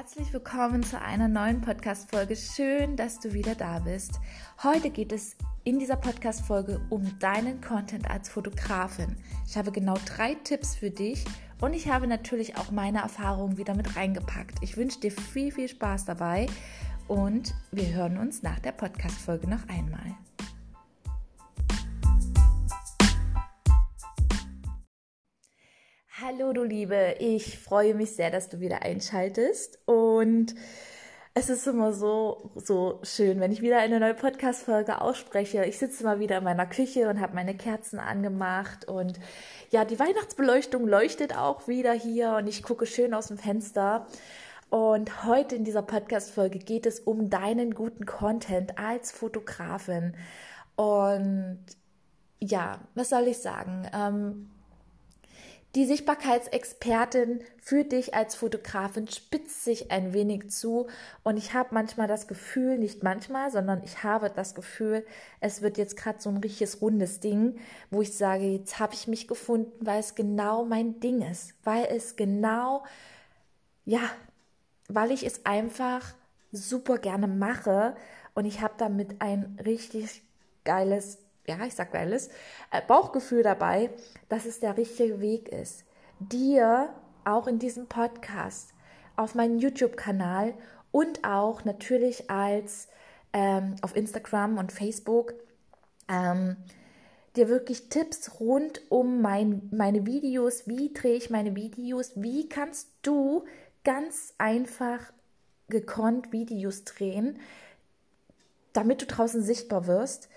Herzlich willkommen zu einer neuen Podcast-Folge. Schön, dass du wieder da bist. Heute geht es in dieser Podcast-Folge um deinen Content als Fotografin. Ich habe genau drei Tipps für dich und ich habe natürlich auch meine Erfahrungen wieder mit reingepackt. Ich wünsche dir viel, viel Spaß dabei und wir hören uns nach der Podcast-Folge noch einmal. Du Liebe, ich freue mich sehr, dass du wieder einschaltest und es ist immer so, so schön, wenn ich wieder eine neue Podcast-Folge ausspreche. Ich sitze mal wieder in meiner Küche und habe meine Kerzen angemacht und ja, die Weihnachtsbeleuchtung leuchtet auch wieder hier und ich gucke schön aus dem Fenster. Und heute in dieser Podcast-Folge geht es um deinen guten Content als Fotografin. Und ja, was soll ich sagen? Ähm, die Sichtbarkeitsexpertin für dich als Fotografin spitzt sich ein wenig zu. Und ich habe manchmal das Gefühl, nicht manchmal, sondern ich habe das Gefühl, es wird jetzt gerade so ein richtiges rundes Ding, wo ich sage, jetzt habe ich mich gefunden, weil es genau mein Ding ist, weil es genau, ja, weil ich es einfach super gerne mache. Und ich habe damit ein richtig geiles ja, ich sag alles, äh, Bauchgefühl dabei, dass es der richtige Weg ist. Dir auch in diesem Podcast, auf meinem YouTube-Kanal und auch natürlich als ähm, auf Instagram und Facebook ähm, dir wirklich Tipps rund um mein, meine Videos, wie drehe ich meine Videos, wie kannst du ganz einfach gekonnt Videos drehen, damit du draußen sichtbar wirst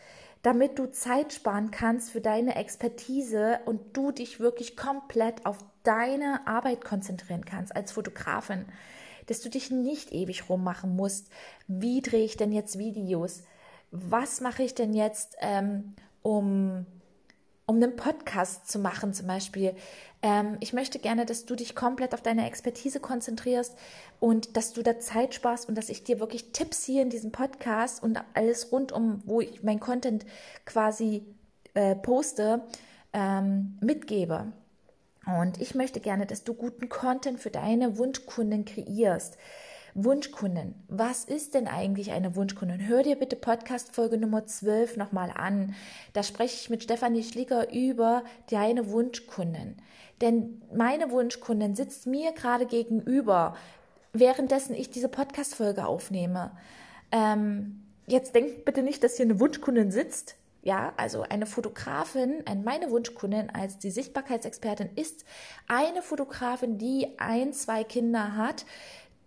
damit du Zeit sparen kannst für deine Expertise und du dich wirklich komplett auf deine Arbeit konzentrieren kannst als Fotografin, dass du dich nicht ewig rummachen musst. Wie drehe ich denn jetzt Videos? Was mache ich denn jetzt, ähm, um um einen Podcast zu machen zum Beispiel. Ähm, ich möchte gerne, dass du dich komplett auf deine Expertise konzentrierst und dass du da Zeit sparst und dass ich dir wirklich Tipps hier in diesem Podcast und alles rund um, wo ich mein Content quasi äh, poste, ähm, mitgebe. Und ich möchte gerne, dass du guten Content für deine Wunschkunden kreierst. Wunschkunden. Was ist denn eigentlich eine Wunschkundin? Hör dir bitte Podcast Folge Nummer 12 nochmal an. Da spreche ich mit Stefanie Schlicker über deine Wunschkunden. Denn meine Wunschkundin sitzt mir gerade gegenüber, währenddessen ich diese Podcast Folge aufnehme. Ähm, jetzt denkt bitte nicht, dass hier eine Wunschkundin sitzt. Ja, also eine Fotografin, meine Wunschkundin als die Sichtbarkeitsexpertin ist eine Fotografin, die ein, zwei Kinder hat,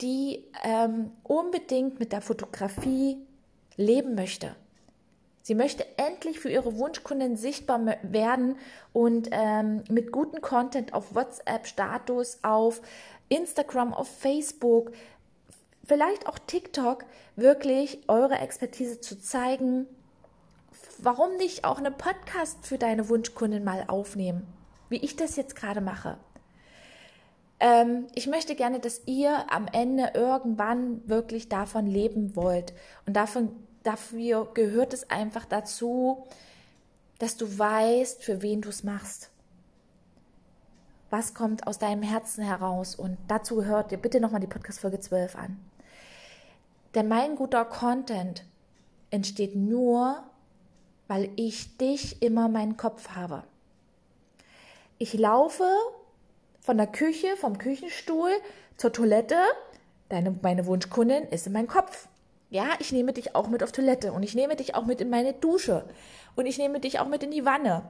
die ähm, unbedingt mit der Fotografie leben möchte. Sie möchte endlich für ihre Wunschkunden sichtbar werden und ähm, mit gutem Content auf WhatsApp, Status, auf Instagram, auf Facebook, vielleicht auch TikTok wirklich eure Expertise zu zeigen. Warum nicht auch eine Podcast für deine Wunschkunden mal aufnehmen, wie ich das jetzt gerade mache? Ähm, ich möchte gerne, dass ihr am Ende irgendwann wirklich davon leben wollt. Und davon, dafür gehört es einfach dazu, dass du weißt, für wen du es machst. Was kommt aus deinem Herzen heraus? Und dazu hört ihr bitte nochmal die Podcast-Folge 12 an. Denn mein guter Content entsteht nur, weil ich dich immer meinen Kopf habe. Ich laufe von der Küche, vom Küchenstuhl zur Toilette. Deine, meine Wunschkundin ist in meinem Kopf. Ja, ich nehme dich auch mit auf Toilette und ich nehme dich auch mit in meine Dusche und ich nehme dich auch mit in die Wanne,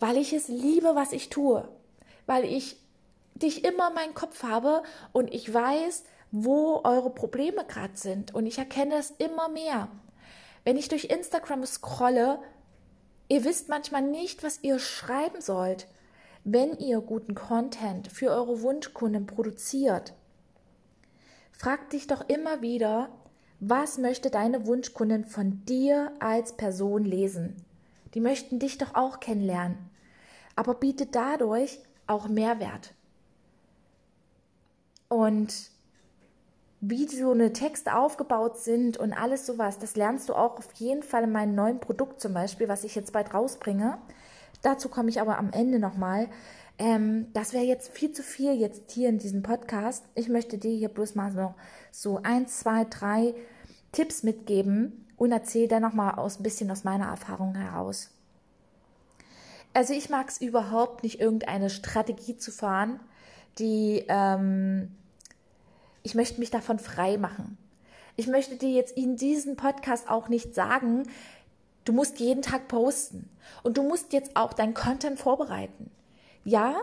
weil ich es liebe, was ich tue, weil ich dich immer in meinem Kopf habe und ich weiß, wo eure Probleme gerade sind und ich erkenne es immer mehr. Wenn ich durch Instagram scrolle, ihr wisst manchmal nicht, was ihr schreiben sollt wenn ihr guten Content für eure Wunschkunden produziert, fragt dich doch immer wieder, was möchte deine Wunschkundin von dir als Person lesen? Die möchten dich doch auch kennenlernen, aber bietet dadurch auch Mehrwert. Und wie so eine Texte aufgebaut sind und alles sowas, das lernst du auch auf jeden Fall in meinem neuen Produkt zum Beispiel, was ich jetzt bald rausbringe. Dazu komme ich aber am Ende nochmal. Ähm, das wäre jetzt viel zu viel jetzt hier in diesem Podcast. Ich möchte dir hier bloß mal so, so ein, zwei, drei Tipps mitgeben und erzähle dann nochmal aus, ein bisschen aus meiner Erfahrung heraus. Also ich mag es überhaupt nicht, irgendeine Strategie zu fahren, die ähm, ich möchte mich davon frei machen. Ich möchte dir jetzt in diesem Podcast auch nicht sagen, du musst jeden Tag posten und du musst jetzt auch dein Content vorbereiten. Ja,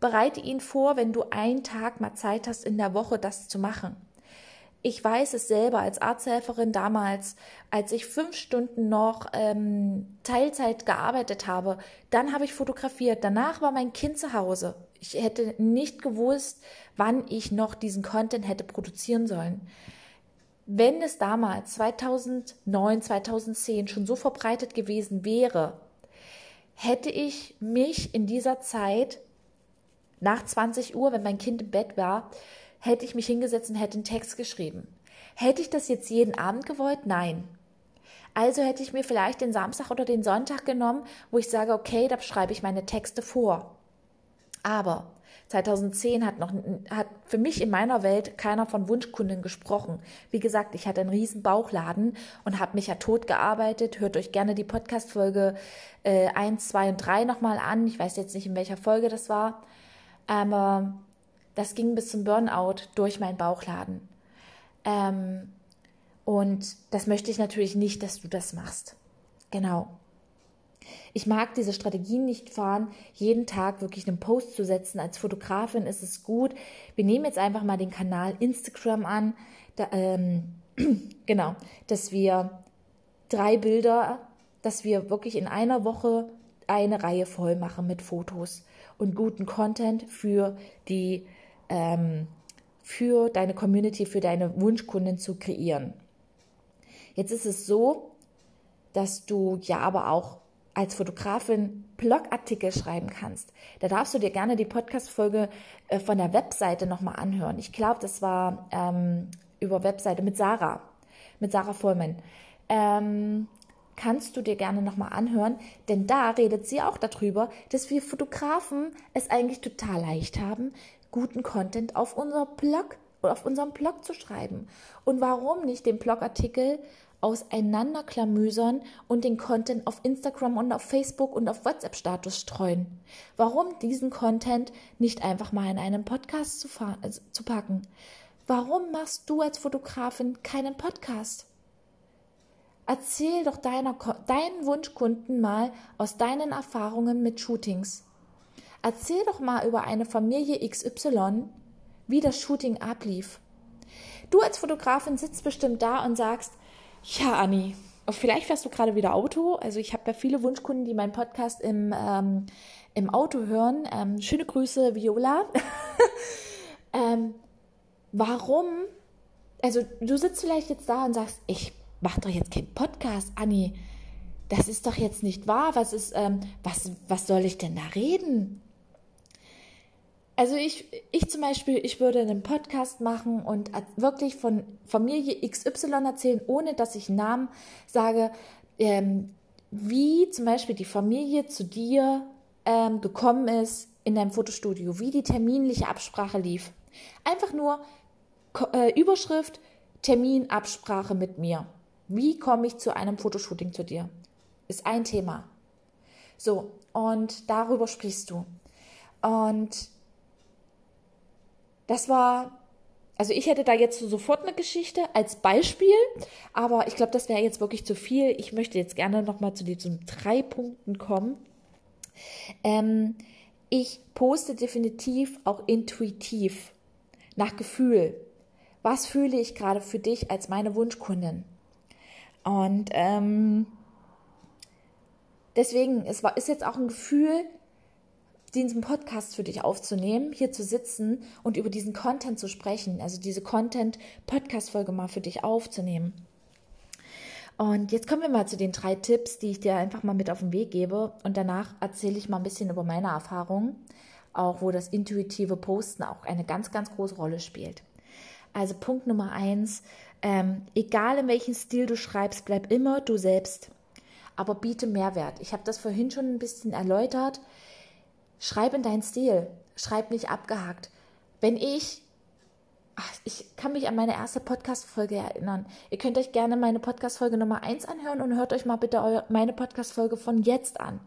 bereite ihn vor, wenn du einen Tag mal Zeit hast in der Woche, das zu machen. Ich weiß es selber als Arzthelferin damals, als ich fünf Stunden noch ähm, Teilzeit gearbeitet habe, dann habe ich fotografiert. Danach war mein Kind zu Hause. Ich hätte nicht gewusst, wann ich noch diesen Content hätte produzieren sollen. Wenn es damals 2009, 2010 schon so verbreitet gewesen wäre, hätte ich mich in dieser Zeit nach 20 Uhr, wenn mein Kind im Bett war, hätte ich mich hingesetzt und hätte einen Text geschrieben. Hätte ich das jetzt jeden Abend gewollt? Nein. Also hätte ich mir vielleicht den Samstag oder den Sonntag genommen, wo ich sage, okay, da schreibe ich meine Texte vor. Aber 2010 hat noch hat für mich in meiner Welt keiner von Wunschkunden gesprochen. Wie gesagt, ich hatte einen riesen Bauchladen und habe mich ja tot gearbeitet. Hört euch gerne die Podcast Folge äh, 1, 2 und 3 nochmal an. Ich weiß jetzt nicht, in welcher Folge das war. Aber das ging bis zum Burnout durch meinen Bauchladen. Ähm, und das möchte ich natürlich nicht, dass du das machst. Genau. Ich mag diese Strategien nicht fahren, jeden Tag wirklich einen Post zu setzen. Als Fotografin ist es gut. Wir nehmen jetzt einfach mal den Kanal Instagram an. Da, ähm, genau, dass wir drei Bilder, dass wir wirklich in einer Woche eine Reihe voll machen mit Fotos und guten Content für die ähm, für deine Community, für deine Wunschkunden zu kreieren. Jetzt ist es so, dass du ja aber auch als Fotografin Blogartikel schreiben kannst. Da darfst du dir gerne die Podcast-Folge äh, von der Webseite nochmal anhören. Ich glaube, das war ähm, über Webseite mit Sarah, mit Sarah Vollmann. Ähm, kannst du dir gerne nochmal anhören, denn da redet sie auch darüber, dass wir Fotografen es eigentlich total leicht haben, guten Content auf unser Blog auf unserem Blog zu schreiben. Und warum nicht den Blogartikel auseinanderklamüsern und den Content auf Instagram und auf Facebook und auf WhatsApp-Status streuen? Warum diesen Content nicht einfach mal in einen Podcast zu, also zu packen? Warum machst du als Fotografin keinen Podcast? Erzähl doch deiner, deinen Wunschkunden mal aus deinen Erfahrungen mit Shootings. Erzähl doch mal über eine Familie XY, wie das Shooting ablief. Du als Fotografin sitzt bestimmt da und sagst, ja, Anni, vielleicht fährst du gerade wieder Auto. Also ich habe ja viele Wunschkunden, die meinen Podcast im, ähm, im Auto hören. Ähm, schöne Grüße, Viola. ähm, warum? Also du sitzt vielleicht jetzt da und sagst, ich mache doch jetzt keinen Podcast, Anni. Das ist doch jetzt nicht wahr. Was ist, ähm, was, was soll ich denn da reden? Also ich, ich zum Beispiel, ich würde einen Podcast machen und wirklich von Familie XY erzählen, ohne dass ich Namen sage, ähm, wie zum Beispiel die Familie zu dir ähm, gekommen ist in deinem Fotostudio, wie die terminliche Absprache lief. Einfach nur äh, Überschrift, Termin, Absprache mit mir. Wie komme ich zu einem Fotoshooting zu dir? Ist ein Thema. So, und darüber sprichst du. Und das war, also ich hätte da jetzt sofort eine Geschichte als Beispiel, aber ich glaube, das wäre jetzt wirklich zu viel. Ich möchte jetzt gerne nochmal zu diesen drei Punkten kommen. Ähm, ich poste definitiv auch intuitiv, nach Gefühl. Was fühle ich gerade für dich als meine Wunschkundin? Und ähm, deswegen, es war, ist jetzt auch ein Gefühl, diesen Podcast für dich aufzunehmen, hier zu sitzen und über diesen Content zu sprechen, also diese Content-Podcast-Folge mal für dich aufzunehmen. Und jetzt kommen wir mal zu den drei Tipps, die ich dir einfach mal mit auf den Weg gebe. Und danach erzähle ich mal ein bisschen über meine Erfahrungen, auch wo das intuitive Posten auch eine ganz, ganz große Rolle spielt. Also Punkt Nummer eins, ähm, egal in welchem Stil du schreibst, bleib immer du selbst. aber biete Mehrwert. Ich habe das vorhin schon ein bisschen erläutert. Schreib in deinen Stil. Schreib nicht abgehakt. Wenn ich ach, ich kann mich an meine erste Podcast-Folge erinnern. Ihr könnt euch gerne meine Podcast-Folge Nummer 1 anhören und hört euch mal bitte meine Podcast-Folge von jetzt an.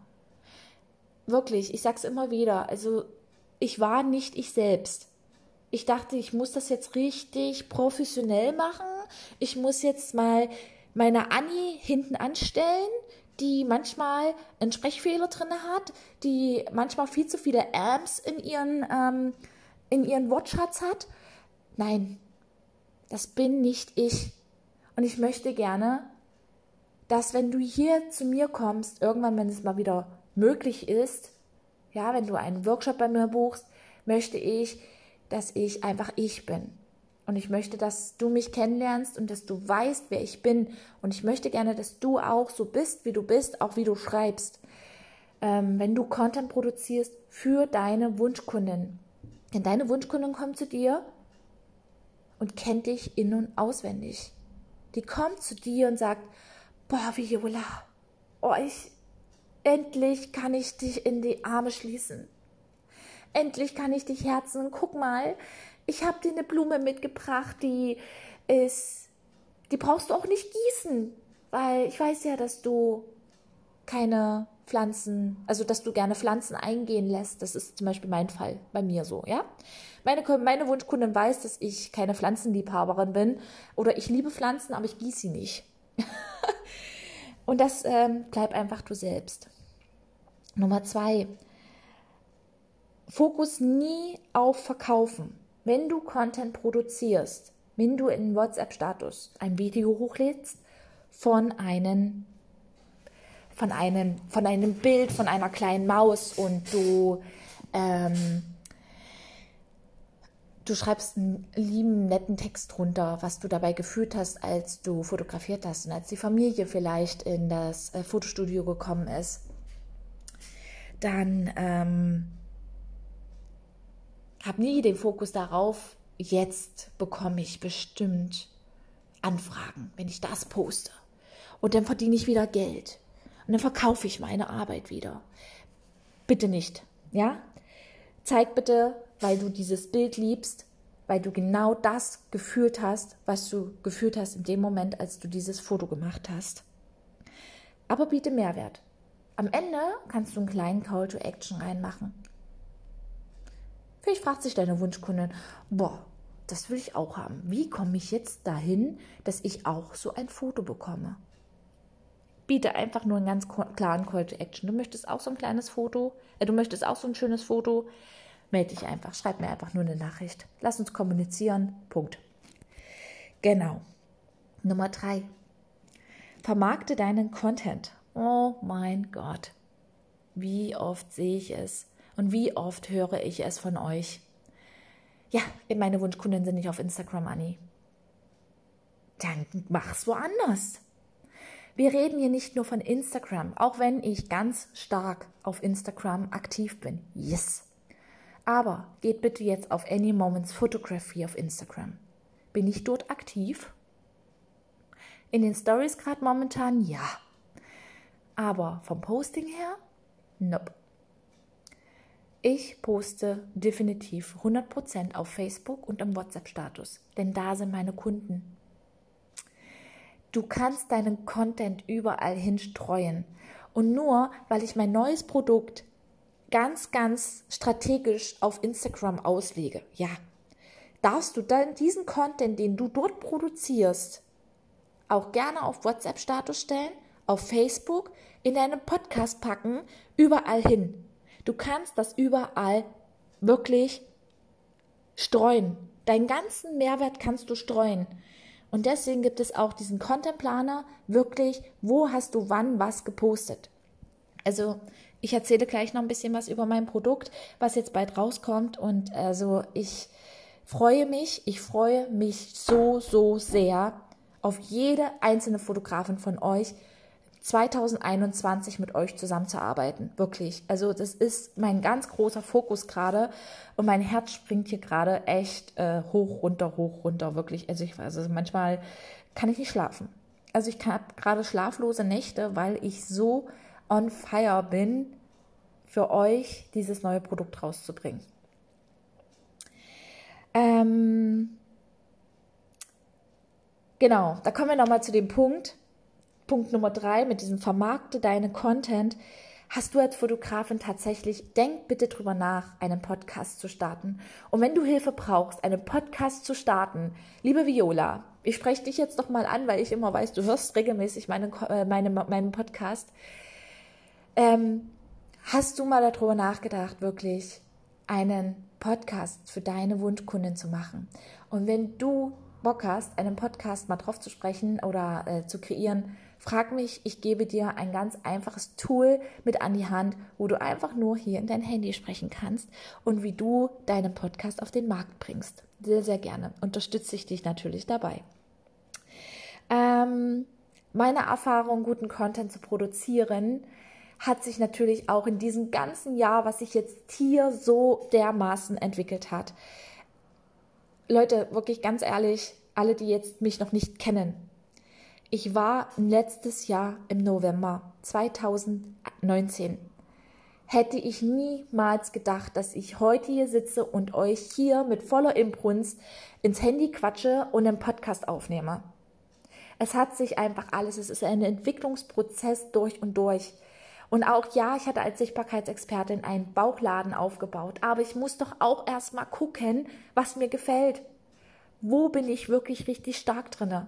Wirklich, ich sag's immer wieder. Also, ich war nicht ich selbst. Ich dachte, ich muss das jetzt richtig professionell machen. Ich muss jetzt mal meine Annie hinten anstellen, die manchmal einen Sprechfehler drin hat, die manchmal viel zu viele Amps in ihren, ähm, in ihren Wortschatz hat Nein, das bin nicht ich. Und ich möchte gerne, dass wenn du hier zu mir kommst, irgendwann, wenn es mal wieder möglich ist, ja, wenn du einen Workshop bei mir buchst, möchte ich, dass ich einfach ich bin. Und ich möchte, dass du mich kennenlernst und dass du weißt, wer ich bin. Und ich möchte gerne, dass du auch so bist, wie du bist, auch wie du schreibst. Ähm, wenn du Content produzierst für deine Wunschkunden. Denn deine Wunschkunden kommen zu dir und kennt dich in- und auswendig. Die kommt zu dir und sagt, boah, Viola, oh, ich, endlich kann ich dich in die Arme schließen. Endlich kann ich dich herzen. Guck mal, ich habe dir eine Blume mitgebracht, die ist, die brauchst du auch nicht gießen, weil ich weiß ja, dass du keine Pflanzen, also dass du gerne Pflanzen eingehen lässt. Das ist zum Beispiel mein Fall, bei mir so, ja. Meine, meine Wunschkundin weiß, dass ich keine Pflanzenliebhaberin bin oder ich liebe Pflanzen, aber ich gieße sie nicht. Und das ähm, bleib einfach du selbst. Nummer zwei. Fokus nie auf Verkaufen. Wenn du Content produzierst, wenn du in WhatsApp-Status ein Video hochlädst von einem von einem, von einem Bild von einer kleinen Maus und du ähm, du schreibst einen lieben, netten Text drunter, was du dabei gefühlt hast, als du fotografiert hast und als die Familie vielleicht in das äh, Fotostudio gekommen ist, dann ähm, hab nie den Fokus darauf, jetzt bekomme ich bestimmt Anfragen, wenn ich das poste. Und dann verdiene ich wieder Geld. Und dann verkaufe ich meine Arbeit wieder. Bitte nicht, ja? Zeig bitte weil du dieses Bild liebst, weil du genau das gefühlt hast, was du gefühlt hast in dem Moment, als du dieses Foto gemacht hast. Aber biete Mehrwert. Am Ende kannst du einen kleinen Call to Action reinmachen. Vielleicht fragt sich deine Wunschkundin, boah, das will ich auch haben. Wie komme ich jetzt dahin, dass ich auch so ein Foto bekomme? Biete einfach nur einen ganz klaren Call to Action. Du möchtest auch so ein kleines Foto, äh, du möchtest auch so ein schönes Foto melde dich einfach. Schreib mir einfach nur eine Nachricht. Lass uns kommunizieren. Punkt. Genau. Nummer drei. Vermarkte deinen Content. Oh mein Gott. Wie oft sehe ich es und wie oft höre ich es von euch. Ja, meine Wunschkunden sind nicht auf Instagram, Anni. Dann mach's woanders. Wir reden hier nicht nur von Instagram, auch wenn ich ganz stark auf Instagram aktiv bin. Yes. Aber geht bitte jetzt auf Any Moments Photography auf Instagram. Bin ich dort aktiv? In den Stories gerade momentan ja. Aber vom Posting her? Nope. Ich poste definitiv 100% auf Facebook und im WhatsApp-Status, denn da sind meine Kunden. Du kannst deinen Content überall hinstreuen. Und nur weil ich mein neues Produkt ganz, ganz strategisch auf Instagram auslege, ja, darfst du dann diesen Content, den du dort produzierst, auch gerne auf WhatsApp-Status stellen, auf Facebook, in deinen Podcast packen, überall hin. Du kannst das überall wirklich streuen. Deinen ganzen Mehrwert kannst du streuen. Und deswegen gibt es auch diesen Content Planer, wirklich, wo hast du wann was gepostet. Also ich erzähle gleich noch ein bisschen was über mein Produkt, was jetzt bald rauskommt. Und also ich freue mich, ich freue mich so, so sehr auf jede einzelne Fotografin von euch, 2021 mit euch zusammenzuarbeiten. Wirklich. Also das ist mein ganz großer Fokus gerade und mein Herz springt hier gerade echt äh, hoch, runter, hoch, runter. Wirklich. Also ich weiß, also manchmal kann ich nicht schlafen. also ich habe gerade schlaflose Nächte, weil ich so on fire bin, für euch dieses neue Produkt rauszubringen. Ähm, genau, da kommen wir nochmal zu dem Punkt, Punkt Nummer drei mit diesem Vermarkte deine Content. Hast du als Fotografin tatsächlich, denk bitte drüber nach, einen Podcast zu starten. Und wenn du Hilfe brauchst, einen Podcast zu starten, liebe Viola, ich spreche dich jetzt doch mal an, weil ich immer weiß, du hörst regelmäßig meine, äh, meine, meinen Podcast. Ähm, hast du mal darüber nachgedacht, wirklich einen Podcast für deine Wunschkunden zu machen? Und wenn du Bock hast, einen Podcast mal drauf zu sprechen oder äh, zu kreieren, frag mich, ich gebe dir ein ganz einfaches Tool mit an die Hand, wo du einfach nur hier in dein Handy sprechen kannst und wie du deinen Podcast auf den Markt bringst. Sehr, sehr gerne. Unterstütze ich dich natürlich dabei. Ähm, meine Erfahrung, guten Content zu produzieren, hat sich natürlich auch in diesem ganzen Jahr, was sich jetzt hier so dermaßen entwickelt hat. Leute, wirklich ganz ehrlich, alle, die jetzt mich noch nicht kennen, ich war letztes Jahr im November 2019. Hätte ich niemals gedacht, dass ich heute hier sitze und euch hier mit voller Imbrunst ins Handy quatsche und einen Podcast aufnehme. Es hat sich einfach alles, es ist ein Entwicklungsprozess durch und durch. Und auch ja, ich hatte als Sichtbarkeitsexpertin einen Bauchladen aufgebaut, aber ich muss doch auch erstmal gucken, was mir gefällt. Wo bin ich wirklich richtig stark drinne?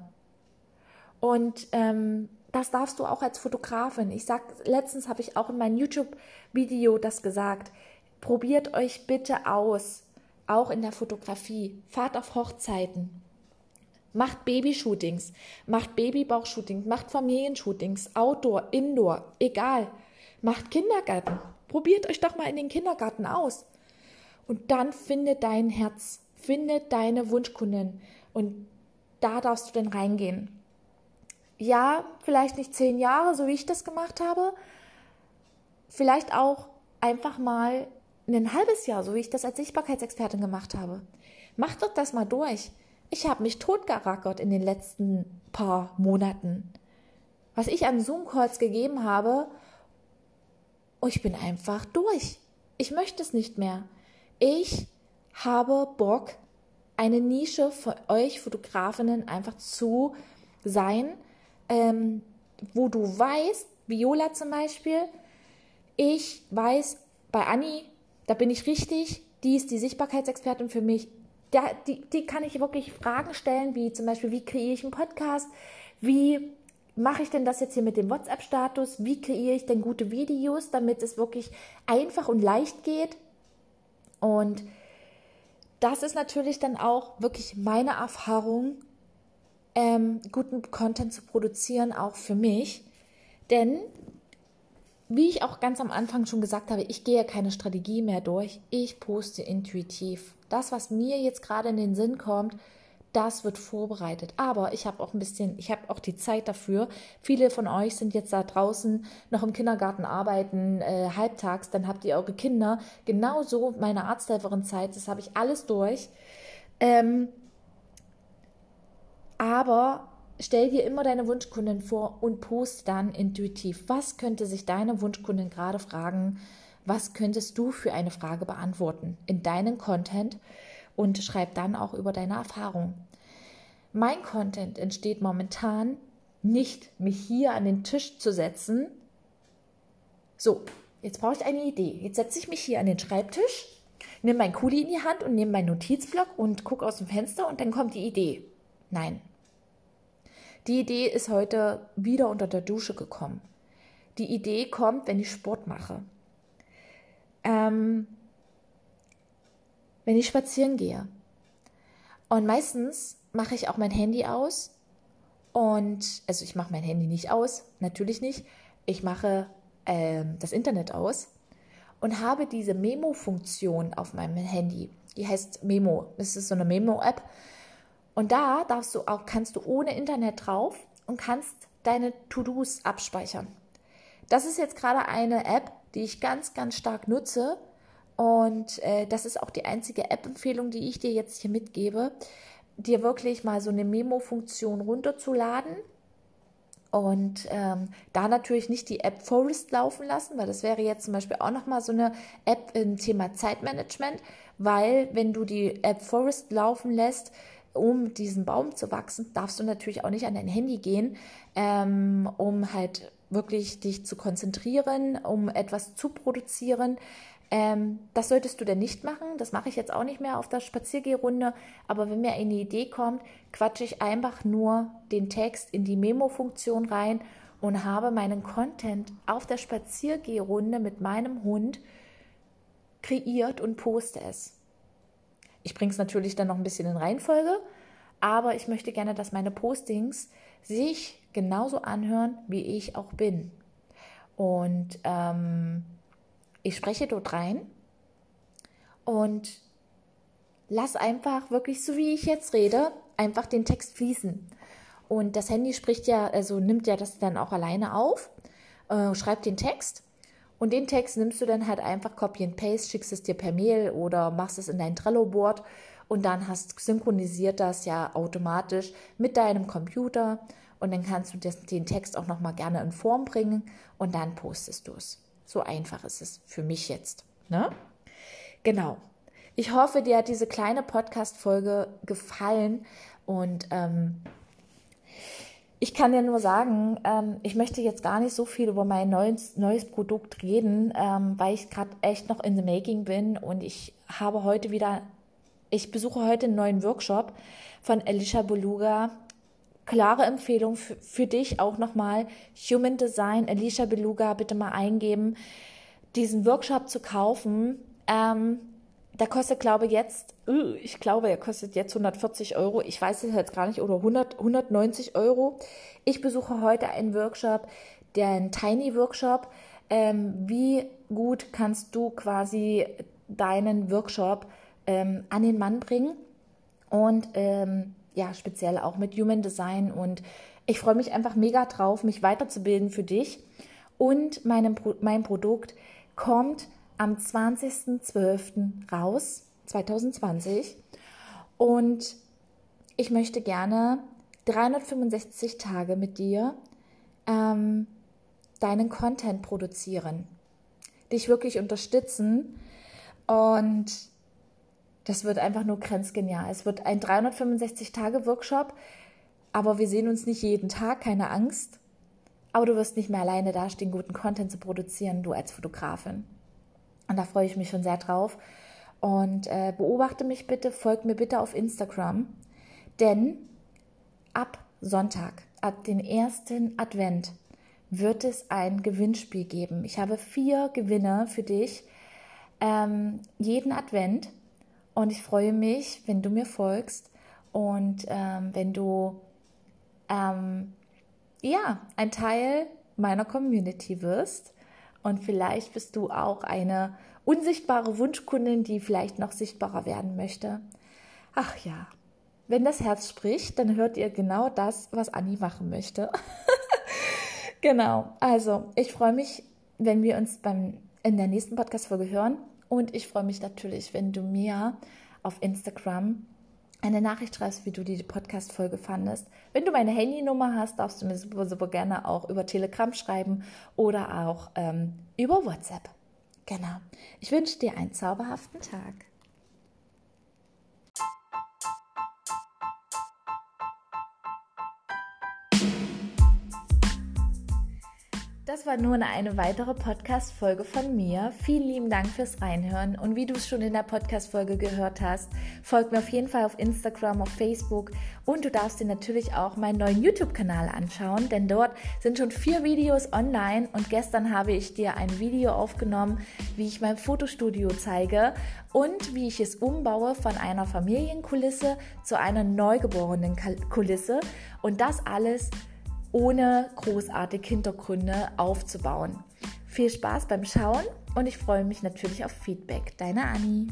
Und ähm, das darfst du auch als Fotografin. Ich sag, letztens habe ich auch in meinem YouTube-Video das gesagt. Probiert euch bitte aus, auch in der Fotografie. Fahrt auf Hochzeiten. Macht Babyshootings, macht Babybauchshootings, macht Familienshootings, Outdoor, Indoor, egal. Macht Kindergarten. Probiert euch doch mal in den Kindergarten aus. Und dann finde dein Herz, finde deine Wunschkundin. Und da darfst du dann reingehen ja, vielleicht nicht zehn Jahre, so wie ich das gemacht habe, vielleicht auch einfach mal ein halbes Jahr, so wie ich das als Sichtbarkeitsexpertin gemacht habe. Macht doch das mal durch. Ich habe mich totgerackert in den letzten paar Monaten. Was ich an Zoom-Calls gegeben habe, oh, ich bin einfach durch. Ich möchte es nicht mehr. Ich habe Bock, eine Nische für euch Fotografinnen einfach zu sein, ähm, wo du weißt, Viola zum Beispiel, ich weiß, bei Anni, da bin ich richtig, die ist die Sichtbarkeitsexpertin für mich. Da, die, die kann ich wirklich Fragen stellen, wie zum Beispiel, wie kreiere ich einen Podcast, wie mache ich denn das jetzt hier mit dem WhatsApp-Status, wie kreiere ich denn gute Videos, damit es wirklich einfach und leicht geht. Und das ist natürlich dann auch wirklich meine Erfahrung ähm, guten Content zu produzieren, auch für mich. Denn, wie ich auch ganz am Anfang schon gesagt habe, ich gehe keine Strategie mehr durch. Ich poste intuitiv. Das, was mir jetzt gerade in den Sinn kommt, das wird vorbereitet. Aber ich habe auch ein bisschen, ich habe auch die Zeit dafür. Viele von euch sind jetzt da draußen noch im Kindergarten arbeiten, äh, halbtags, dann habt ihr eure Kinder. Genauso meine Arzthelferin-Zeit, das habe ich alles durch. Ähm, aber stell dir immer deine Wunschkundin vor und post dann intuitiv. Was könnte sich deine Wunschkundin gerade fragen? Was könntest du für eine Frage beantworten in deinem Content? Und schreib dann auch über deine Erfahrung. Mein Content entsteht momentan nicht, mich hier an den Tisch zu setzen. So, jetzt brauche ich eine Idee. Jetzt setze ich mich hier an den Schreibtisch, nehme mein Kuli in die Hand und nehme meinen Notizblock und gucke aus dem Fenster und dann kommt die Idee. Nein. Die Idee ist heute wieder unter der Dusche gekommen. Die Idee kommt, wenn ich Sport mache. Ähm, wenn ich spazieren gehe. Und meistens mache ich auch mein Handy aus. Und, also ich mache mein Handy nicht aus, natürlich nicht. Ich mache ähm, das Internet aus und habe diese Memo-Funktion auf meinem Handy. Die heißt Memo. Das ist so eine Memo-App. Und da darfst du auch, kannst du ohne Internet drauf und kannst deine To-Dos abspeichern. Das ist jetzt gerade eine App, die ich ganz, ganz stark nutze. Und äh, das ist auch die einzige App-Empfehlung, die ich dir jetzt hier mitgebe, dir wirklich mal so eine Memo-Funktion runterzuladen Und ähm, da natürlich nicht die App Forest laufen lassen, weil das wäre jetzt zum Beispiel auch nochmal so eine App im Thema Zeitmanagement, weil wenn du die App Forest laufen lässt, um diesen Baum zu wachsen, darfst du natürlich auch nicht an dein Handy gehen, ähm, um halt wirklich dich zu konzentrieren, um etwas zu produzieren. Ähm, das solltest du denn nicht machen. Das mache ich jetzt auch nicht mehr auf der Spaziergehrunde. Aber wenn mir eine Idee kommt, quatsche ich einfach nur den Text in die Memo-Funktion rein und habe meinen Content auf der Spaziergehrunde mit meinem Hund kreiert und poste es. Ich bringe es natürlich dann noch ein bisschen in Reihenfolge, aber ich möchte gerne, dass meine Postings sich genauso anhören, wie ich auch bin. Und ähm, ich spreche dort rein und lass einfach wirklich so wie ich jetzt rede, einfach den Text fließen. Und das Handy spricht ja, also nimmt ja das dann auch alleine auf, äh, schreibt den Text und den Text nimmst du dann halt einfach Copy and Paste, schickst es dir per Mail oder machst es in dein Trello-Board und dann hast synchronisiert das ja automatisch mit deinem Computer und dann kannst du das, den Text auch noch mal gerne in Form bringen und dann postest du es. So einfach ist es für mich jetzt. Ne? Genau. Ich hoffe, dir hat diese kleine Podcast-Folge gefallen und ähm, ich kann dir nur sagen, ähm, ich möchte jetzt gar nicht so viel über mein neues, neues Produkt reden, ähm, weil ich gerade echt noch in the making bin und ich habe heute wieder, ich besuche heute einen neuen Workshop von Alicia Beluga. Klare Empfehlung für, für dich auch nochmal. Human Design, Alicia Beluga, bitte mal eingeben, diesen Workshop zu kaufen. Ähm, der kostet, glaube ich, jetzt, äh, ich glaube, er kostet jetzt 140 Euro. Ich weiß es jetzt gar nicht, oder 100, 190 Euro. Ich besuche heute einen Workshop, der ein Tiny Workshop. Ähm, wie gut kannst du quasi deinen Workshop ähm, an den Mann bringen? Und ähm, ja, speziell auch mit Human Design. Und ich freue mich einfach mega drauf, mich weiterzubilden für dich. Und meinem, mein Produkt kommt am 20.12. raus, 2020. Und ich möchte gerne 365 Tage mit dir ähm, deinen Content produzieren, dich wirklich unterstützen. Und das wird einfach nur grenzgenial. Es wird ein 365-Tage-Workshop, aber wir sehen uns nicht jeden Tag, keine Angst. Aber du wirst nicht mehr alleine dastehen, guten Content zu produzieren, du als Fotografin. Und da freue ich mich schon sehr drauf. Und äh, beobachte mich bitte, folg mir bitte auf Instagram, denn ab Sonntag, ab den ersten Advent, wird es ein Gewinnspiel geben. Ich habe vier Gewinner für dich ähm, jeden Advent und ich freue mich, wenn du mir folgst und ähm, wenn du ähm, ja ein Teil meiner Community wirst und vielleicht bist du auch eine unsichtbare Wunschkundin, die vielleicht noch sichtbarer werden möchte. Ach ja, wenn das Herz spricht, dann hört ihr genau das, was Anni machen möchte. genau, also ich freue mich, wenn wir uns beim, in der nächsten Podcast-Folge hören. Und ich freue mich natürlich, wenn du mir auf Instagram eine Nachricht schreibst, wie du die Podcast-Folge fandest. Wenn du meine Handynummer hast, darfst du mir super, super gerne auch über Telegram schreiben oder auch ähm, über WhatsApp. Genau. Ich wünsche dir einen zauberhaften Tag. Das war nun eine weitere Podcast-Folge von mir. Vielen lieben Dank fürs Reinhören. Und wie du es schon in der Podcast-Folge gehört hast, folgt mir auf jeden Fall auf Instagram, auf Facebook. Und du darfst dir natürlich auch meinen neuen YouTube-Kanal anschauen, denn dort sind schon vier Videos online. Und gestern habe ich dir ein Video aufgenommen, wie ich mein Fotostudio zeige und wie ich es umbaue von einer Familienkulisse zu einer neugeborenen Kulisse. Und das alles ohne großartige Hintergründe aufzubauen. Viel Spaß beim Schauen und ich freue mich natürlich auf Feedback. Deine Anni.